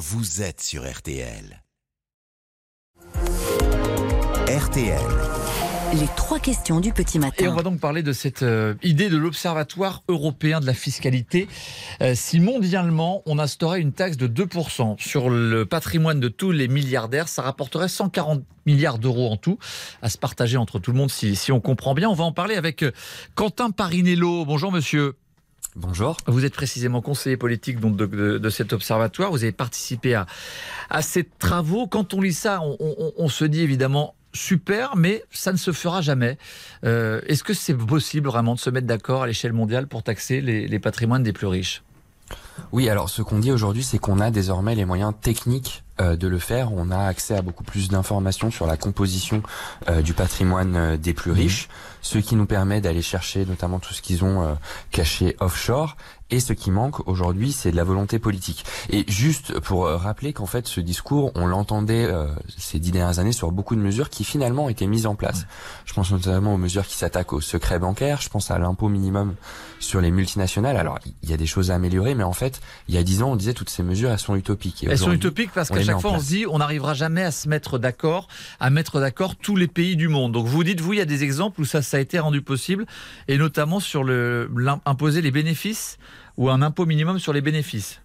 vous êtes sur RTL. RTL. Les trois questions du petit matin. Et on va donc parler de cette euh, idée de l'Observatoire européen de la fiscalité. Euh, si mondialement on instaurait une taxe de 2% sur le patrimoine de tous les milliardaires, ça rapporterait 140 milliards d'euros en tout, à se partager entre tout le monde si, si on comprend bien. On va en parler avec euh, Quentin Parinello. Bonjour monsieur. Bonjour. Vous êtes précisément conseiller politique donc, de, de- de cet observatoire. Vous avez participé à, à ces travaux. Quand on lit ça, on, on- on se dit évidemment super, mais ça ne se fera jamais. Euh, Est-ce que c'est possible vraiment de se mettre d'accord à l'échelle mondiale pour taxer les, les patrimoines des plus riches? Oui, alors ce qu'on dit aujourd'hui, c'est qu'on a désormais les moyens techniques de le faire. On a accès à beaucoup plus d'informations sur la composition euh, du patrimoine euh, des plus riches, ce qui nous permet d'aller chercher notamment tout ce qu'ils ont euh, caché offshore. Et ce qui manque aujourd'hui, c'est de la volonté politique. Et juste pour euh, rappeler qu'en fait, ce discours, on l'entendait euh, ces dix dernières années sur beaucoup de mesures qui finalement ont été mises en place. Je pense notamment aux mesures qui s'attaquent au secret bancaire. Je pense à l'impôt minimum sur les multinationales. Alors, il y a des choses à améliorer, mais en fait, il y a dix ans, on disait toutes ces mesures, elles sont utopiques. Et Elles sont utopiques parce on qu'à les met chaque fois on se dit on n'arrivera jamais à se mettre d'accord, à mettre d'accord tous les pays du monde. Donc vous dites, vous, il y a des exemples où ça, ça a été rendu possible, et notamment sur le imposer les bénéfices ou un impôt minimum sur les bénéfices.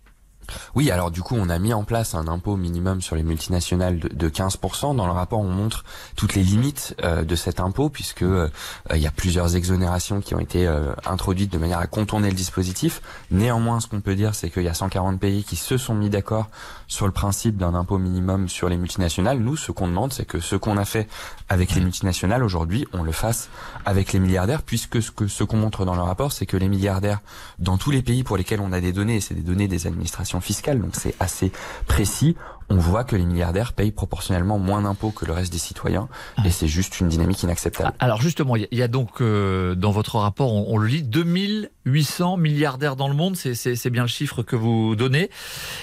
Oui, alors du coup, on a mis en place un impôt minimum sur les multinationales de, de 15%. Dans le rapport, on montre toutes les limites euh, de cet impôt, puisque euh, il y a plusieurs exonérations qui ont été euh, introduites de manière à contourner le dispositif. Néanmoins, ce qu'on peut dire, c'est qu'il y a 140 pays qui se sont mis d'accord sur le principe d'un impôt minimum sur les multinationales. Nous, ce qu'on demande, c'est que ce qu'on a fait avec les multinationales aujourd'hui, on le fasse avec les milliardaires, puisque ce que ce qu'on montre dans le rapport, c'est que les milliardaires dans tous les pays pour lesquels on a des données, et c'est des données des administrations fiscales, donc c'est assez précis, on voit que les milliardaires payent proportionnellement moins d'impôts que le reste des citoyens, et c'est juste une dynamique inacceptable. Alors justement, il y a- donc euh, dans votre rapport, on, on le lit, 2800 milliardaires dans le monde, c'est- bien le chiffre que vous donnez.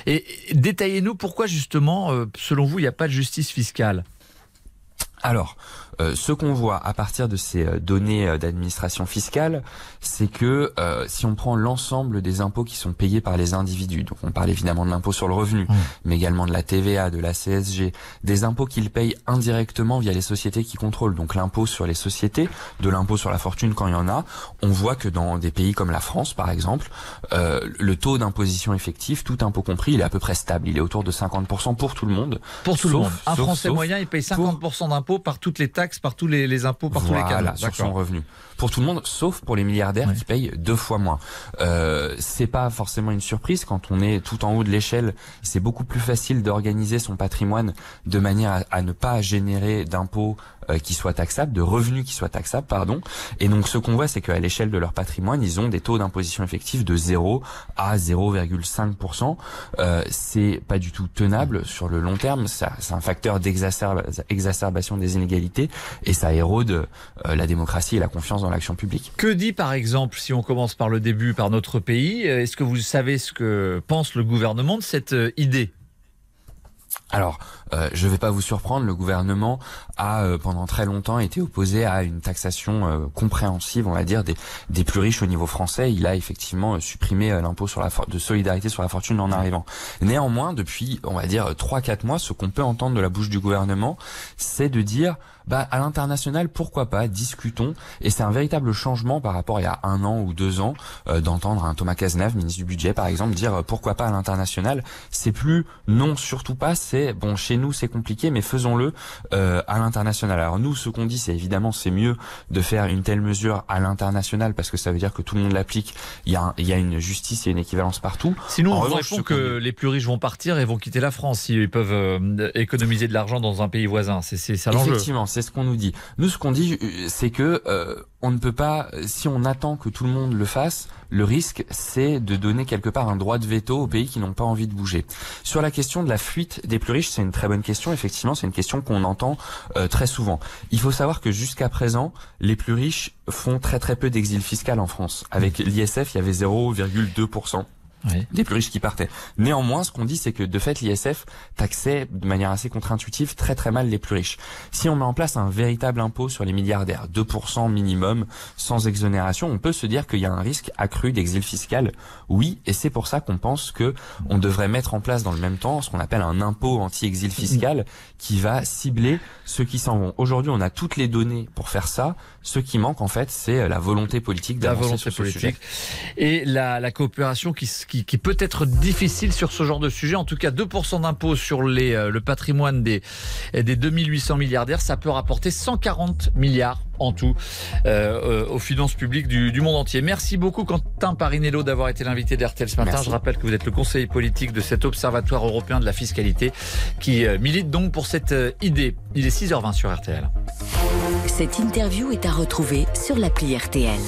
Et et détaillez-nous pourquoi justement, euh, selon vous, il n'y a pas de justice fiscale? Alors, euh, ce qu'on voit à partir de ces euh, données euh, d'administration fiscale, c'est que euh, si on prend l'ensemble des impôts qui sont payés par les individus, donc on parle évidemment de l'impôt sur le revenu, Mmh. mais également de la TVA, de la CSG, des impôts qu'ils payent indirectement via les sociétés qui contrôlent, donc l'impôt sur les sociétés, de l'impôt sur la fortune quand il y en a, on voit que dans des pays comme la France, par exemple, euh, le taux d'imposition effectif, tout impôt compris, il est à peu près stable, il est autour de 50% pour tout le monde. Pour tout le monde. Un sauf- Français sauf moyen, il paye 50% par toutes les taxes, par tous les, les impôts, par tous les Voilà, cas. sur son revenu. Pour tout le monde, sauf pour les milliardaires qui payent deux fois moins. Euh, c'est pas forcément une surprise quand on est tout en haut de l'échelle. C'est beaucoup plus facile d'organiser son patrimoine de manière à, à ne pas générer d'impôts euh, qui soient taxables, de revenus qui soient taxables, pardon. Et donc ce qu'on voit, c'est qu'à l'échelle de leur patrimoine, ils ont des taux d'imposition effectifs de 0 à 0,5%. Euh, c'est pas du tout tenable sur le long terme. C'est un facteur d'exacerba- exacerbation des inégalités et ça érode euh, la démocratie et la confiance dans l'action publique. Que dit par exemple, si on commence par le début, par notre pays, euh, est-ce que vous savez ce que pense le gouvernement de cette euh, idée? Alors, euh, je ne vais pas vous surprendre, le gouvernement a euh, pendant très longtemps été opposé à une taxation euh, compréhensive, on va dire, des, plus riches au niveau français. Il a effectivement supprimé l'impôt sur la de solidarité sur la fortune en arrivant. Néanmoins, depuis, on va dire, 3-4 mois, ce qu'on peut entendre de la bouche du gouvernement, c'est de dire, bah, à l'international, pourquoi pas, discutons. Et c'est un véritable changement par rapport à il y a un an ou deux ans, d'entendre un Thomas Cazeneuve, ministre du Budget, par exemple, dire pourquoi pas à l'international. C'est plus non, surtout pas, c'est bon, chez nous c'est compliqué, mais faisons-le euh, à l'international. Alors nous, ce qu'on dit, c'est évidemment, c'est mieux de faire une telle mesure à l'international parce que ça veut dire que tout le monde l'applique. Il y a, il y a une justice et une équivalence partout. Sinon, En on revanche, répond que les plus riches vont partir et vont quitter la France s'ils peuvent euh, économiser de l'argent dans un pays voisin. C'est c'est ça l'enjeu. Effectivement, c'est ce qu'on nous dit. Nous, ce qu'on dit, euh, c'est que euh, on ne peut pas, si on attend que tout le monde le fasse, le risque, c'est de donner quelque part un droit de veto aux pays qui n'ont pas envie de bouger. Sur la question de la fuite des plus riches, c'est une très bonne question. Effectivement, c'est une question qu'on entend euh, très souvent. Il faut savoir que jusqu'à présent, les plus riches font très très peu d'exil fiscal en France. Avec l'ISF, il y avait 0,2%. Oui. des plus riches qui partaient. Néanmoins, ce qu'on dit, c'est que de fait, l'ISF taxait de manière assez contre-intuitive très très mal les plus riches. Si on met en place un véritable impôt sur les milliardaires, 2% minimum, sans exonération, on peut se dire qu'il y a un risque accru d'exil fiscal. Oui, et c'est pour ça qu'on pense que on devrait mettre en place dans le même temps ce qu'on appelle un impôt anti-exil fiscal qui va cibler ceux qui s'en vont. Aujourd'hui, on a toutes les données pour faire ça. Ce qui manque, en fait, c'est la volonté politique d'avancer sur ce politique sujet. et la, la coopération qui, s- qui, qui peut être difficile sur ce genre de sujet. En tout cas, 2% d'impôt sur les, euh, le patrimoine des, des 2800 milliardaires, ça peut rapporter 140 milliards en tout euh, euh, aux finances publiques du, du monde entier. Merci beaucoup Quentin Parinello d'avoir été l'invité de RTL ce matin. Merci. Je rappelle que vous êtes le conseiller politique de cet observatoire européen de la fiscalité qui euh, milite donc pour cette euh, idée. Il est 6h20 sur RTL. Cette interview est à retrouver sur l'appli RTL.